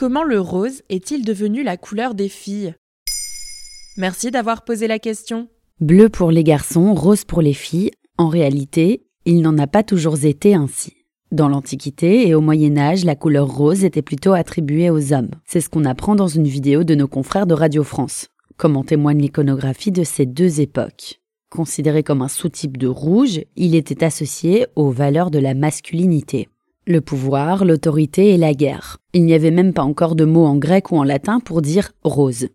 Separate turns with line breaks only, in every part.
comment le rose est-il devenu la couleur des filles? Merci d'avoir posé la question.
Bleu pour les garçons, rose pour les filles. En réalité, il n'en a pas toujours été ainsi. Dans l'Antiquité et au Moyen Âge, la couleur rose était plutôt attribuée aux hommes. C'est ce qu'on apprend dans une vidéo de nos confrères de Radio France, comme en témoigne l'iconographie de ces deux époques? Considéré comme un sous-type de rouge, il était associé aux valeurs de la masculinité. Le pouvoir, l'autorité et la guerre. Il n'y avait même pas encore de mot en grec ou en latin pour dire rose.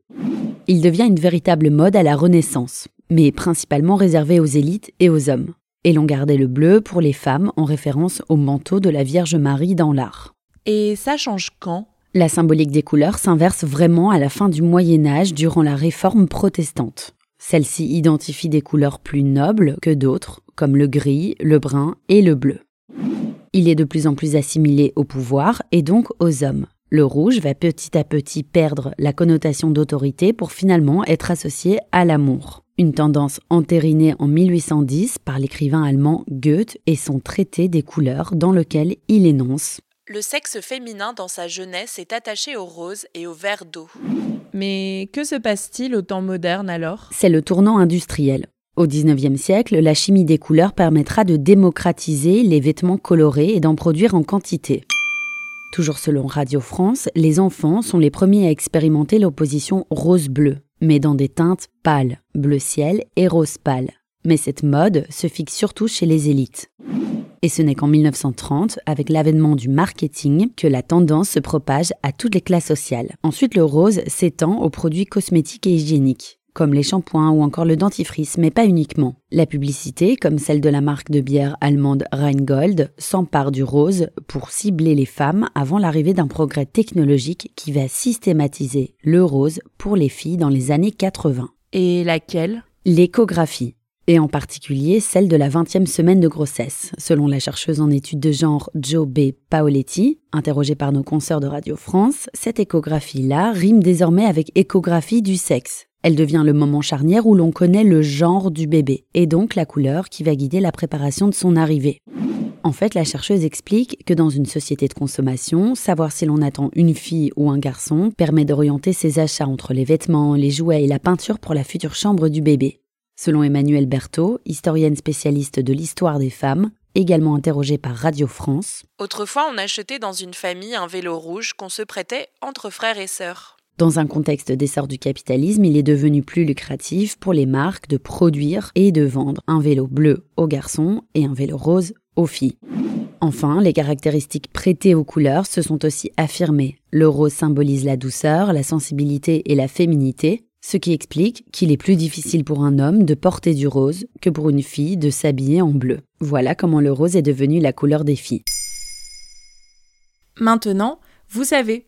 Il devient une véritable mode à la Renaissance, mais principalement réservé aux élites et aux hommes et l'on gardait le bleu pour les femmes en référence au manteau de la Vierge Marie dans l'art.
Et ça change quand?
La symbolique des couleurs s'inverse vraiment à la fin du Moyen Âge durant la réforme protestante. Celle-ci identifie des couleurs plus nobles que d'autres, comme le gris, le brun et le bleu. Il est de plus en plus assimilé au pouvoir et donc aux hommes. Le rouge va petit à petit perdre la connotation d'autorité pour finalement être associé à l'amour une tendance entérinée en 1810 par l'écrivain allemand Goethe et son traité des couleurs dans lequel il énonce
Le sexe féminin dans sa jeunesse est attaché au rose et au vert d'eau. Mais que se passe-t-il au temps moderne alors?
C'est le tournant industriel. Au XIXe siècle, la chimie des couleurs permettra de démocratiser les vêtements colorés et d'en produire en quantité. Toujours selon Radio France, les enfants sont les premiers à expérimenter l'opposition rose-bleu, mais dans des teintes pâles, bleu ciel et rose pâle. Mais cette mode se fixe surtout chez les élites. Et ce n'est qu'en 1930, avec l'avènement du marketing, que la tendance se propage à toutes les classes sociales. Ensuite, le rose s'étend aux produits cosmétiques et hygiéniques comme les shampoings ou encore le dentifrice, mais pas uniquement. La publicité, comme celle de la marque de bière allemande Rheingold, s'empare du rose pour cibler les femmes avant l'arrivée d'un progrès technologique qui va systématiser le rose pour les filles dans les années 80.
Et laquelle?
L'échographie et en particulier celle de la 20e semaine de grossesse. Selon la chercheuse en études de genre Joe B. Paoletti, interrogée par nos consoeurs de Radio France, cette échographie-là rime désormais avec échographie du sexe. Elle devient le moment charnière où l'on connaît le genre du bébé, et donc la couleur qui va guider la préparation de son arrivée. En fait, la chercheuse explique que dans une société de consommation, savoir si l'on attend une fille ou un garçon permet d'orienter ses achats entre les vêtements, les jouets et la peinture pour la future chambre du bébé. Selon Emmanuelle Berthaud, historienne spécialiste de l'histoire des femmes, également interrogée par Radio France.
Autrefois, on achetait dans une famille un vélo rouge qu'on se prêtait entre frères et sœurs.
Dans un contexte d'essor du capitalisme, il est devenu plus lucratif pour les marques de produire et de vendre un vélo bleu aux garçons et un vélo rose aux filles. Enfin, les caractéristiques prêtées aux couleurs se sont aussi affirmées. Le rose symbolise la douceur, la sensibilité et la féminité, ce qui explique qu'il est plus difficile pour un homme de porter du rose que pour une fille de s'habiller en bleu. Voilà comment le rose est devenu la couleur des filles.
Maintenant, vous savez.